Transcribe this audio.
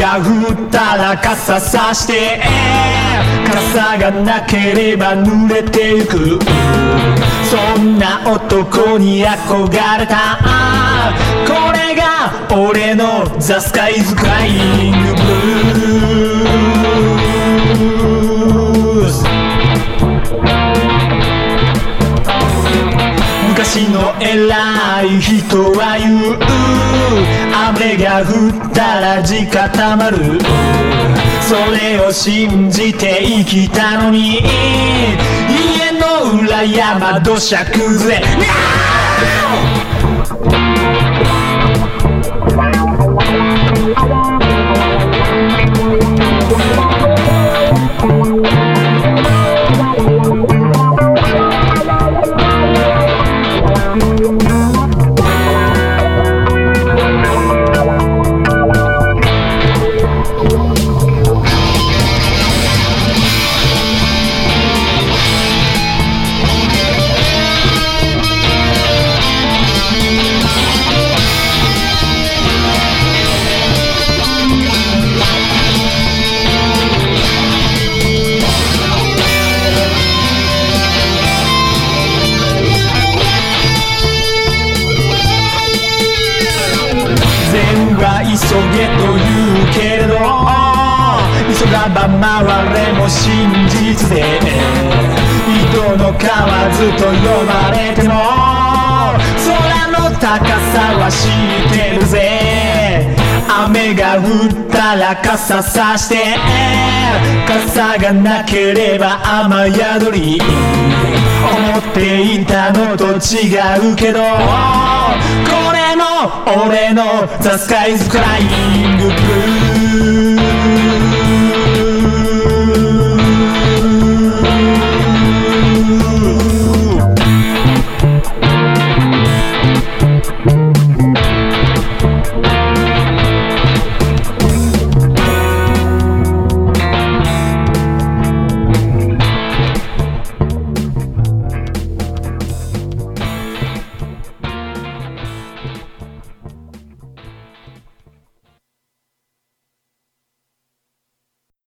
が降ったら傘さして傘がなければ濡れてゆく。そんな男に憧れた。これが俺のザ・スカイズ・クライング・ブルー昔の偉い人は言う。雨が降ったら地固まる。それを信じて生きたのに。家の裏山土砂崩れ。NOW! 急げと言うけれど急がば回れも真実で井戸の蛙と呼ばれても空の高さは知ってるぜ。雨が降ったら傘さして傘がなければ雨宿り。思っていたのと違うけどこれ俺のザ・スカイ